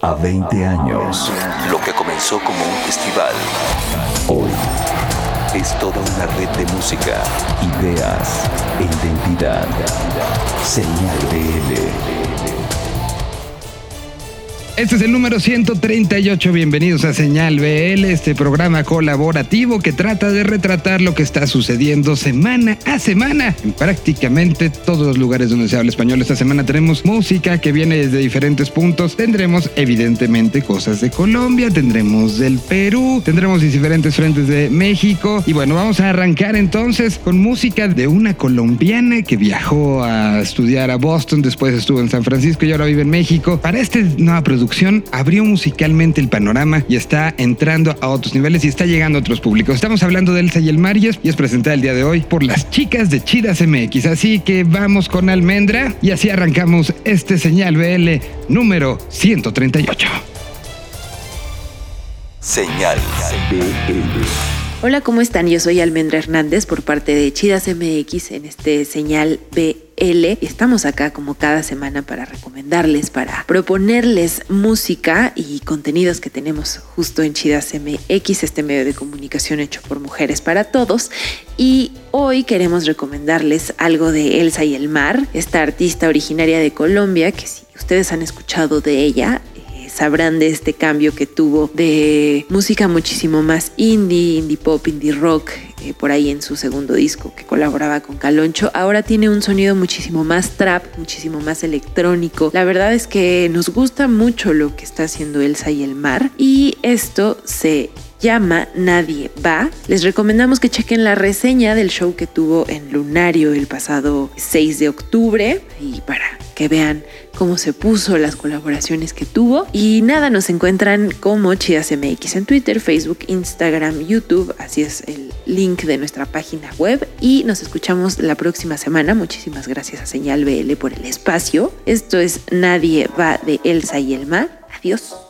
a 20 años. Lo que comenzó como un festival, hoy es toda una red de música, ideas e identidad. Señal BL. Este es el número 138. Bienvenidos a Señal BL, este programa colaborativo que trata de retratar lo que está sucediendo semana a semana en prácticamente todos los lugares donde se habla español. Esta semana tenemos música que viene desde diferentes puntos. Tendremos evidentemente cosas de Colombia, tendremos del Perú, tendremos diferentes frentes de México. Y bueno, vamos a arrancar entonces con música de una colombiana que viajó a estudiar a Boston, después estuvo en San Francisco y ahora vive en México. Para esta nueva producción abrió musicalmente el panorama y está entrando a otros niveles y está llegando a otros públicos. Estamos hablando de Elsa y el Marias y es presentada el día de hoy por las chicas de Chidas MX. Así que vamos con Almendra y así arrancamos este señal BL número 138. Señal BL. Hola, ¿cómo están? Yo soy Almendra Hernández por parte de Chidas MX en este señal BL. Estamos acá como cada semana para recomendarles, para proponerles música y contenidos que tenemos justo en Chidas MX, este medio de comunicación hecho por mujeres para todos. Y hoy queremos recomendarles algo de Elsa y el Mar, esta artista originaria de Colombia, que si ustedes han escuchado de ella, sabrán de este cambio que tuvo de música muchísimo más indie, indie pop, indie rock, eh, por ahí en su segundo disco que colaboraba con Caloncho. Ahora tiene un sonido muchísimo más trap, muchísimo más electrónico. La verdad es que nos gusta mucho lo que está haciendo Elsa y el mar y esto se llama Nadie va. Les recomendamos que chequen la reseña del show que tuvo en Lunario el pasado 6 de octubre y para que vean cómo se puso, las colaboraciones que tuvo. Y nada, nos encuentran como Chidas MX en Twitter, Facebook, Instagram, YouTube. Así es el link de nuestra página web. Y nos escuchamos la próxima semana. Muchísimas gracias a Señal BL por el espacio. Esto es Nadie va de Elsa y el mar. Adiós.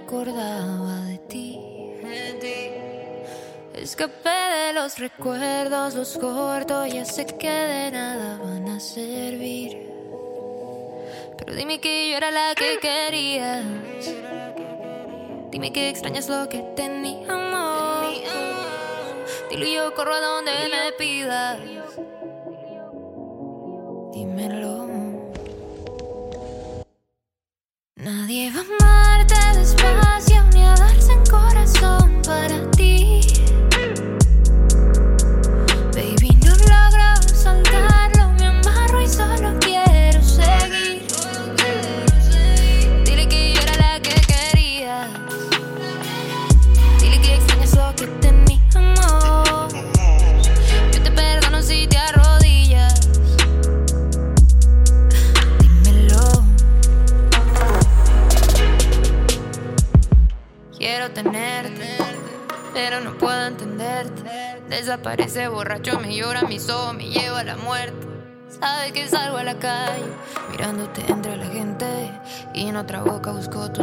Recordaba de ti. Escapé de los recuerdos, los corto, ya sé que de nada van a servir. Pero dime que yo era la que querías. Dime que extrañas lo que teníamos. Dilo y yo corro a donde me pidas. Dímelo. Nadie va a busco tu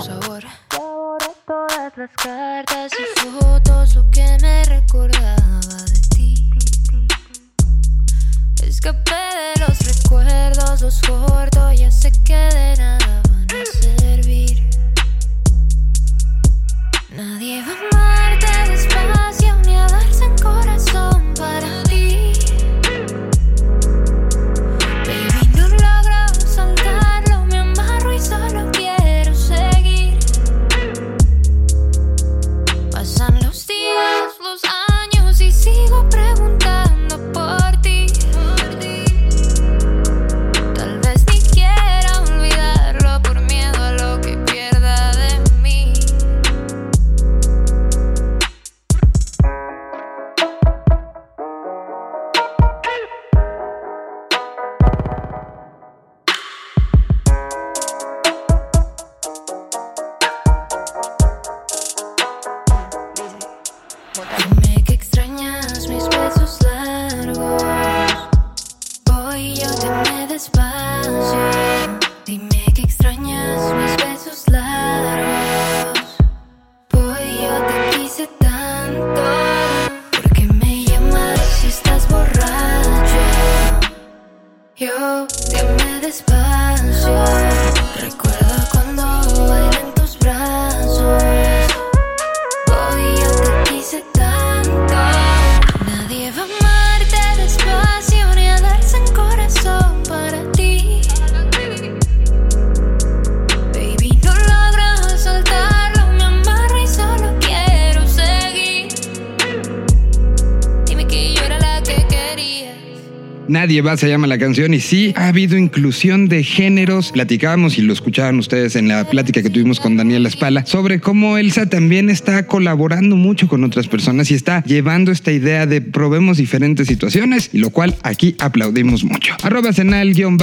Nadie se llama la canción, y sí, ha habido inclusión de géneros. Platicábamos y lo escuchaban ustedes en la plática que tuvimos con Daniel Espala sobre cómo Elsa también está colaborando mucho con otras personas y está llevando esta idea de probemos diferentes situaciones, y lo cual aquí aplaudimos mucho. Arroba senal-bl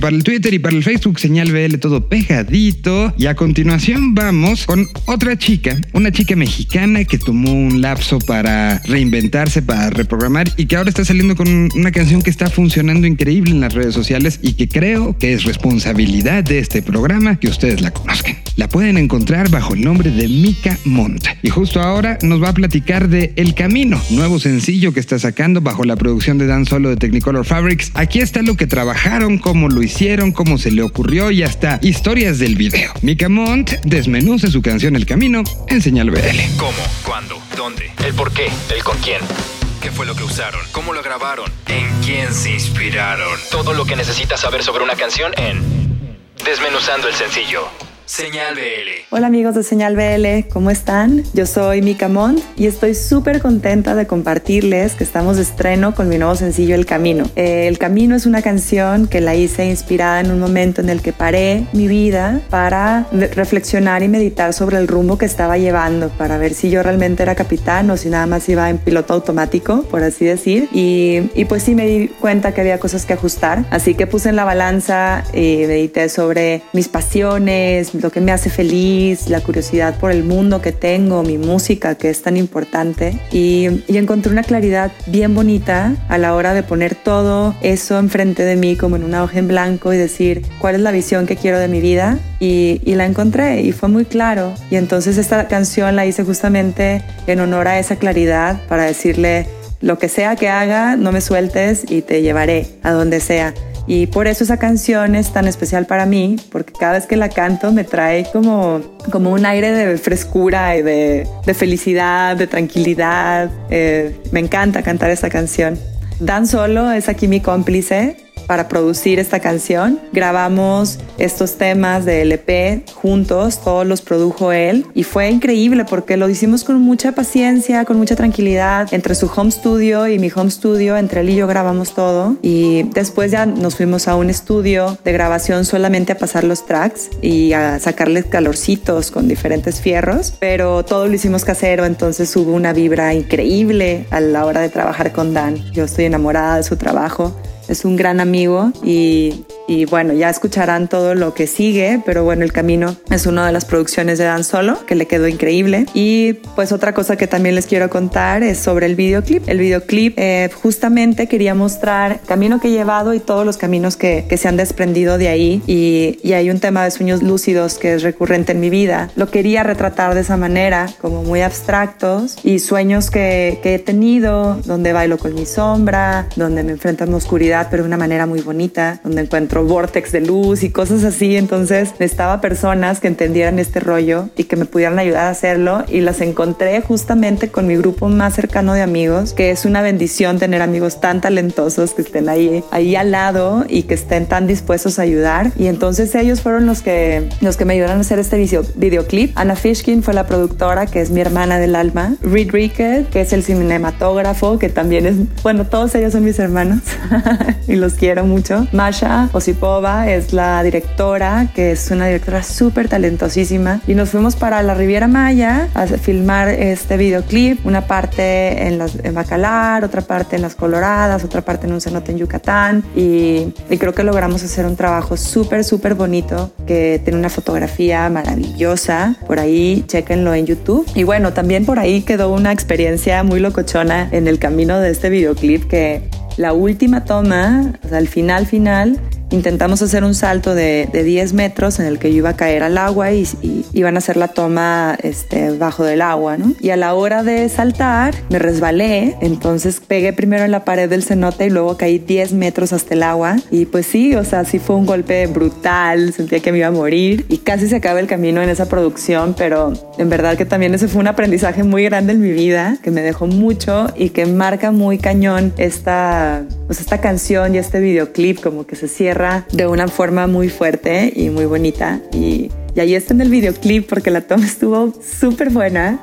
para el Twitter y para el Facebook, señal BL todo pegadito. Y a continuación vamos con otra chica, una chica mexicana que tomó un lapso para reinventarse, para reprogramar y que ahora está saliendo con una canción que está funcionando increíble en las redes sociales y que creo que es responsabilidad de este programa que ustedes la conozcan. La pueden encontrar bajo el nombre de Mika Mont. Y justo ahora nos va a platicar de El Camino, nuevo sencillo que está sacando bajo la producción de Dan Solo de Technicolor Fabrics. Aquí está lo que trabajaron, cómo lo hicieron, cómo se le ocurrió y hasta historias del video. Mika Mont desmenuce su canción El Camino en Señal BL. ¿Cómo? ¿Cuándo? ¿Dónde? ¿El por qué? ¿El con quién? ¿Qué fue lo que usaron? ¿Cómo lo grabaron? ¿En quién se inspiraron? Todo lo que necesitas saber sobre una canción en Desmenuzando el sencillo. Señal BL. Hola amigos de Señal BL, ¿cómo están? Yo soy Mika Mont y estoy súper contenta de compartirles que estamos de estreno con mi nuevo sencillo El Camino. Eh, el Camino es una canción que la hice inspirada en un momento en el que paré mi vida para reflexionar y meditar sobre el rumbo que estaba llevando, para ver si yo realmente era capitán o si nada más iba en piloto automático, por así decir. Y, y pues sí me di cuenta que había cosas que ajustar, así que puse en la balanza y medité sobre mis pasiones, lo que me hace feliz, la curiosidad por el mundo que tengo, mi música que es tan importante. Y, encontré una claridad bien bonita a la hora de poner todo eso enfrente de mí como en una hoja en blanco y decir cuál es la visión que quiero de mi vida y, y la encontré y fue muy claro. Y entonces esta canción la hice justamente en honor a esa claridad para decirle lo que sea que haga, no me sueltes y te llevaré a donde sea. Y por eso esa canción es tan especial para mí, porque cada vez que la canto me trae como, como un aire de frescura y de, de felicidad, de tranquilidad. Eh, me encanta cantar esta canción. Dan Solo es aquí mi cómplice para producir esta canción. Grabamos estos temas de LP juntos, todos los produjo él y fue increíble porque lo hicimos con mucha paciencia, con mucha tranquilidad, entre su home studio y mi home studio, entre él y yo grabamos todo y después ya nos fuimos a un estudio de grabación solamente a pasar los tracks y a sacarles calorcitos con diferentes fierros, pero todo lo hicimos casero, entonces hubo una vibra increíble a la hora de trabajar con Dan. Yo estoy enamorada de su trabajo es un gran amigo y, y, bueno, ya escucharán todo lo que sigue, pero bueno, El Camino es una de las producciones de Dan Solo que le quedó increíble. Y pues otra cosa que también les quiero contar es sobre el videoclip. El videoclip eh, justamente quería mostrar el camino que he llevado y todos los caminos que, que se han desprendido de ahí y, y, hay un tema de sueños lúcidos que es recurrente en mi vida. Lo quería retratar de esa manera, como muy abstractos y sueños que, que he tenido, donde bailo con mi sombra, donde me enfrento a la oscuridad pero de una manera muy bonita, donde encuentro vortex de luz y cosas así. Entonces necesitaba personas que entendieran este rollo y que me pudieran ayudar a hacerlo y las encontré justamente con mi grupo más cercano de amigos, que es una bendición tener amigos tan talentosos que estén ahí, ahí al lado y que estén tan dispuestos a ayudar. Y entonces ellos fueron los que, los que me ayudaron a hacer este video, videoclip. Anna Fishkin fue la productora, que es mi hermana del alma. Reed Rickett, que es el cinematógrafo, que también es, bueno, todos ellos son mis hermanos. y los quiero mucho. Masha Osipova es la directora, que es una directora súper talentosísima. Y nos fuimos para la Riviera Maya a filmar este videoclip. Una parte en, las, en Bacalar, otra parte en las Coloradas, otra parte en un cenote en Yucatán. Y, y creo que logramos hacer un trabajo súper, súper bonito que tiene una fotografía maravillosa. Por ahí, chequenlo en YouTube. Y bueno, también por ahí quedó una experiencia muy locochona en el camino de este videoclip que la última toma, o sea, al final final, intentamos hacer un salto de, de, 10 metros en el que yo iba a caer al agua y, y, iban a hacer la toma este, bajo del agua, ¿no? Y a la hora de saltar me resbalé, entonces pegué primero en la pared del cenote y luego caí 10 metros hasta el agua y pues sí, o sea, sí fue un golpe brutal, sentía que me iba a morir y casi se acaba el camino en esa producción, pero en verdad que también ese fue un aprendizaje muy grande en mi vida, que me dejó mucho y que marca muy cañón esta, pues esta canción y este videoclip como que se cierra de una forma muy fuerte y muy bonita y Y ahí está en el videoclip porque la toma estuvo súper buena.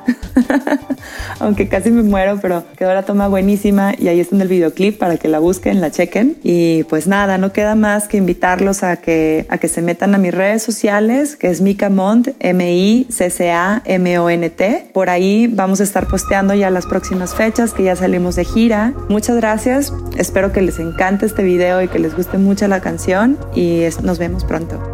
Aunque casi me muero, pero quedó la toma buenísima y ahí está en el videoclip para que la busquen, la chequen. Y pues nada, no queda más que invitarlos a que, a que se metan a mis redes sociales, que es Mika Mont, M-I-C-C-A-M-O-N-T. Por ahí vamos a estar posteando ya las próximas fechas, que ya salimos de gira. Muchas gracias. Espero que les encante este video y que les guste mucho la canción y nos vemos pronto.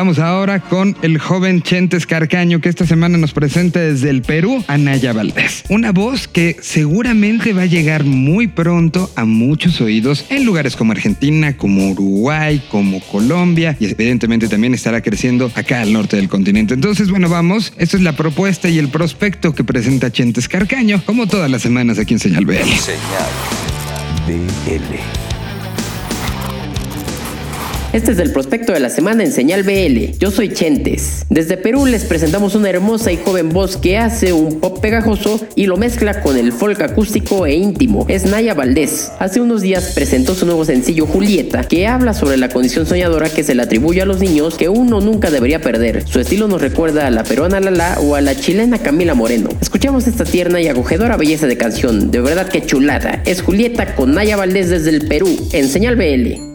Vamos ahora con el joven Chentes Carcaño que esta semana nos presenta desde el Perú a Naya Valdés. Una voz que seguramente va a llegar muy pronto a muchos oídos en lugares como Argentina, como Uruguay, como Colombia y evidentemente también estará creciendo acá al norte del continente. Entonces, bueno, vamos. Esta es la propuesta y el prospecto que presenta Chentes Carcaño como todas las semanas aquí en Señal BL. Señal BL. Este es el prospecto de la semana en Señal BL. Yo soy Chentes. Desde Perú les presentamos una hermosa y joven voz que hace un pop pegajoso y lo mezcla con el folk acústico e íntimo. Es Naya Valdés. Hace unos días presentó su nuevo sencillo Julieta, que habla sobre la condición soñadora que se le atribuye a los niños que uno nunca debería perder. Su estilo nos recuerda a la peruana Lala o a la chilena Camila Moreno. Escuchamos esta tierna y acogedora belleza de canción. De verdad que chulada. Es Julieta con Naya Valdés desde el Perú en Señal BL.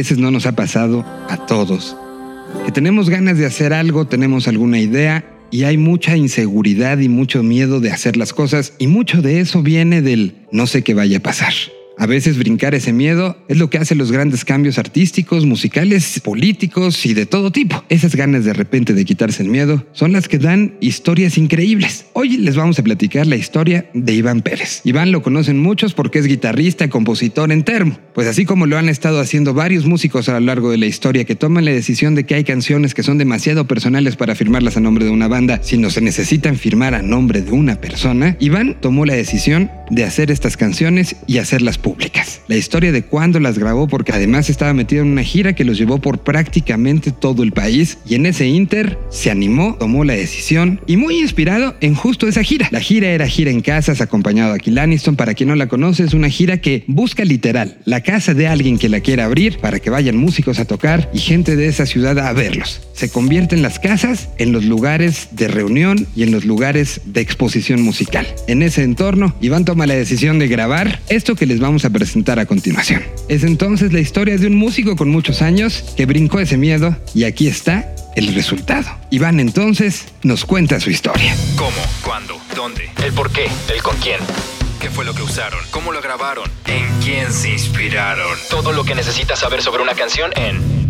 Veces no nos ha pasado a todos? Que tenemos ganas de hacer algo, tenemos alguna idea y hay mucha inseguridad y mucho miedo de hacer las cosas y mucho de eso viene del no sé qué vaya a pasar. A veces brincar ese miedo es lo que hace los grandes cambios artísticos, musicales, políticos y de todo tipo. Esas ganas de repente de quitarse el miedo son las que dan historias increíbles. Hoy les vamos a platicar la historia de Iván Pérez. Iván lo conocen muchos porque es guitarrista y compositor en termo. Pues así como lo han estado haciendo varios músicos a lo largo de la historia que toman la decisión de que hay canciones que son demasiado personales para firmarlas a nombre de una banda, sino se necesitan firmar a nombre de una persona, Iván tomó la decisión de hacer estas canciones y hacerlas públicas. La historia de cuándo las grabó porque además estaba metido en una gira que los llevó por prácticamente todo el país y en ese inter se animó, tomó la decisión y muy inspirado en justo esa gira. La gira era gira en casas acompañado a Kill Aniston. Para quien no la conoce es una gira que busca literal la casa de alguien que la quiera abrir para que vayan músicos a tocar y gente de esa ciudad a verlos. Se convierten las casas en los lugares de reunión y en los lugares de exposición musical. En ese entorno, Iván toma la decisión de grabar esto que les vamos a presentar a continuación. Es entonces la historia de un músico con muchos años que brincó ese miedo y aquí está el resultado. Iván entonces nos cuenta su historia. ¿Cómo? ¿Cuándo? ¿Dónde? ¿El por qué? ¿El con quién? ¿Qué fue lo que usaron? ¿Cómo lo grabaron? ¿En quién se inspiraron? Todo lo que necesitas saber sobre una canción en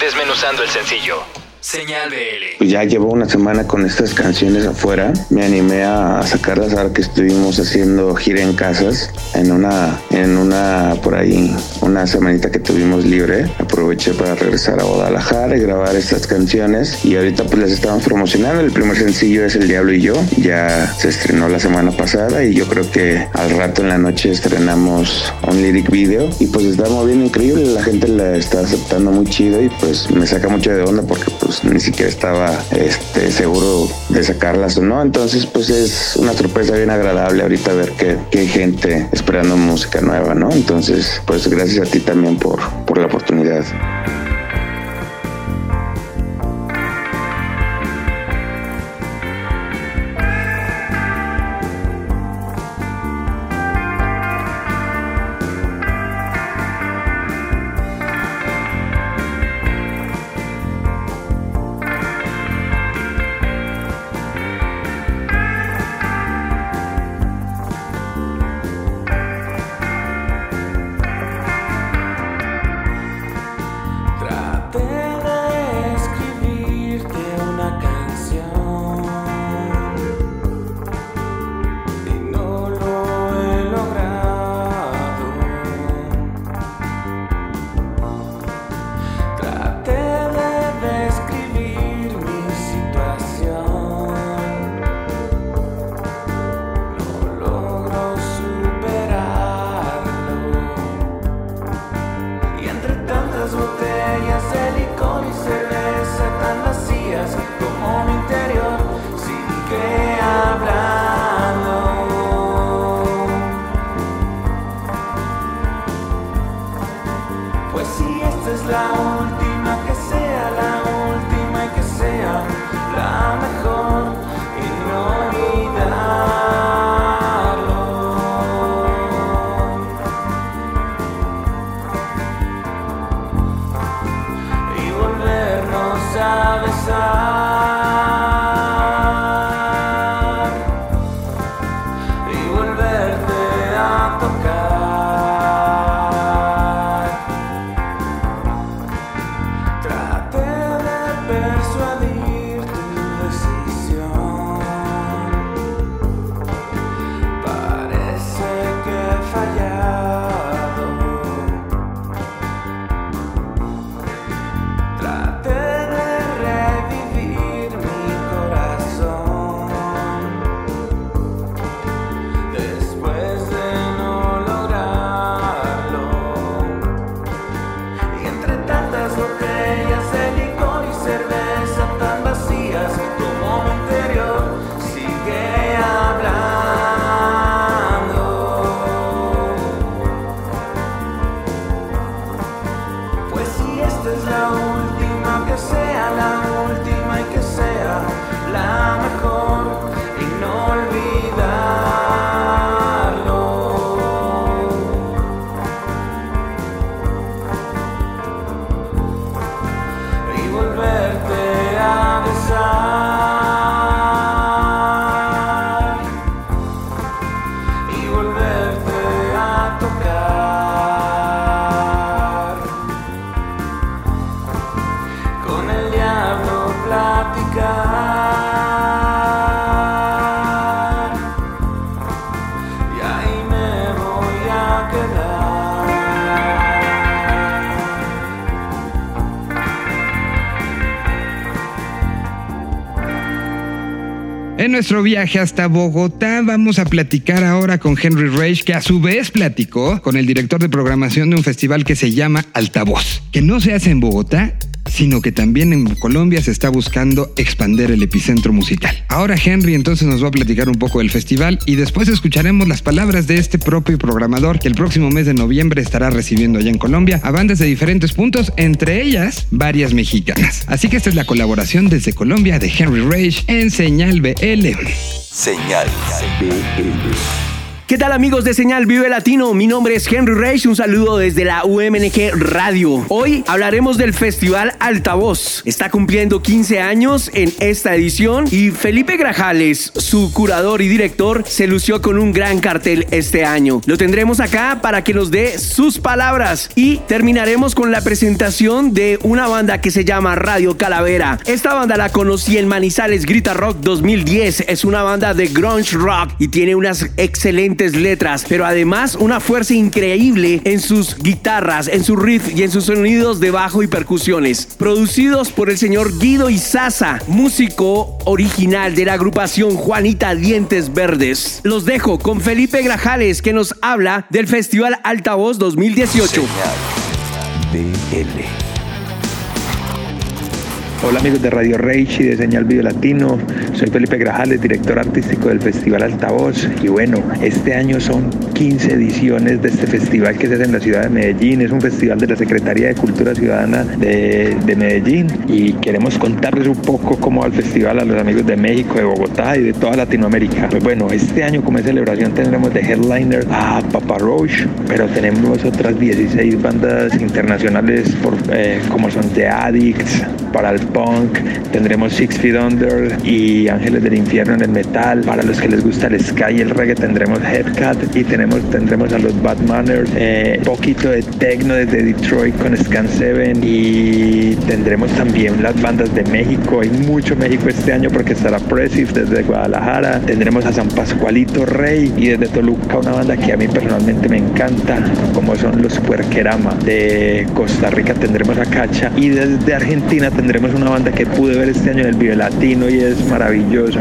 Desmenuzando el sencillo. Señal BL. Pues ya llevo una semana con estas canciones afuera. Me animé a sacarlas ahora que estuvimos haciendo gira en casas. En una, en una, por ahí, una semanita que tuvimos libre. Aproveché para regresar a Guadalajara y grabar estas canciones. Y ahorita pues las estamos promocionando. El primer sencillo es El Diablo y yo. Ya se estrenó la semana pasada y yo creo que al rato en la noche estrenamos un lyric video. Y pues está moviendo increíble. La gente la está aceptando muy chido y pues me saca mucho de onda porque pues ni siquiera estaba este, seguro de sacarlas o no. Entonces, pues es una sorpresa bien agradable ahorita ver que, que hay gente esperando música nueva, ¿no? Entonces, pues gracias a ti también por, por la oportunidad. Nuestro viaje hasta Bogotá. Vamos a platicar ahora con Henry Rage, que a su vez platicó con el director de programación de un festival que se llama Altavoz, que no se hace en Bogotá, sino que también en Colombia se está buscando expander el epicentro musical. Ahora Henry entonces nos va a platicar un poco del festival y después escucharemos las palabras de este propio programador que el próximo mes de noviembre estará recibiendo allá en Colombia a bandas de diferentes puntos, entre ellas varias mexicanas. Así que esta es la colaboración desde Colombia de Henry Rage en Señal BL. Señal BL. ¿Qué tal amigos de Señal Vive Latino? Mi nombre es Henry Reich, un saludo desde la UMNG Radio. Hoy hablaremos del Festival Altavoz. Está cumpliendo 15 años en esta edición y Felipe Grajales, su curador y director, se lució con un gran cartel este año. Lo tendremos acá para que nos dé sus palabras y terminaremos con la presentación de una banda que se llama Radio Calavera. Esta banda la conocí en Manizales Grita Rock 2010. Es una banda de grunge rock y tiene unas excelentes letras, pero además una fuerza increíble en sus guitarras, en su riff y en sus sonidos de bajo y percusiones. Producidos por el señor Guido Izaza, músico original de la agrupación Juanita Dientes Verdes. Los dejo con Felipe Grajales que nos habla del Festival Altavoz 2018. Hola amigos de Radio Reich y de Señal Video Latino, soy Felipe Grajales, director artístico del Festival Altavoz. Y bueno, este año son 15 ediciones de este festival que se hace en la ciudad de Medellín, es un festival de la Secretaría de Cultura Ciudadana de, de Medellín. Y queremos contarles un poco cómo va el festival a los amigos de México, de Bogotá y de toda Latinoamérica. Pues bueno, este año como celebración tendremos de headliner a Papa Roach, pero tenemos otras 16 bandas internacionales eh, como son The Addicts, para el punk, tendremos Six Feet Under y Ángeles del Infierno en el metal. Para los que les gusta el sky y el reggae tendremos Headcat y tenemos, tendremos a los Bad Manners, eh, poquito de techno desde Detroit con Scan 7 y tendremos también las bandas de México. Hay mucho México este año porque estará Presif desde Guadalajara. Tendremos a San Pascualito Rey y desde Toluca una banda que a mí personalmente me encanta, como son los Puerquerama. De Costa Rica tendremos a Cacha y desde Argentina tendremos una banda que pude ver este año en el Vive Latino y es maravillosa.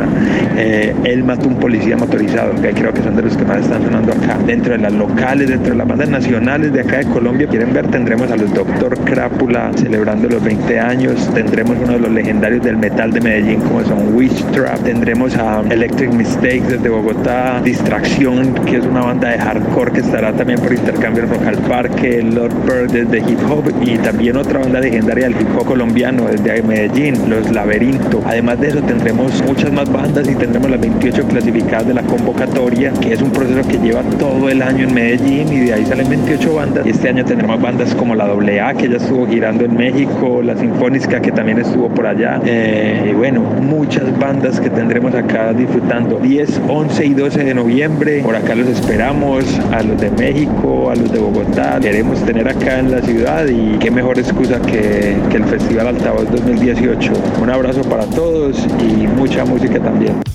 Eh, él mató un policía motorizado, que creo que son de los que más están sonando acá. Dentro de las locales, dentro de las bandas nacionales de acá de Colombia, quieren ver, tendremos a los Doctor Crápula celebrando los 20 años, tendremos uno de los legendarios del metal de Medellín como son Witch Trap, tendremos a Electric Mistakes desde Bogotá, Distracción, que es una banda de hardcore que estará también por intercambio Rock al Parque, Lord Bird desde hip hop y también otra banda legendaria del hip hop colombiano desde Medellín, Los Laberinto. Además de eso tendremos muchas más bandas y tendremos las 28 clasificadas de la convocatoria, que es un proceso que lleva todo el año en Medellín y de ahí salen 28 bandas. Y este año tendremos bandas como la AA, que ya estuvo girando en México, la Sinfónica, que también estuvo por allá. Eh, y bueno, muchas bandas que tendremos acá disfrutando. 10, 11 y 12 de noviembre, por acá los esperamos, a los de México, a los de Bogotá. Queremos tener acá en la ciudad y qué mejor excusa que, el Festival Altavoz 2018 un abrazo para todos y mucha música también.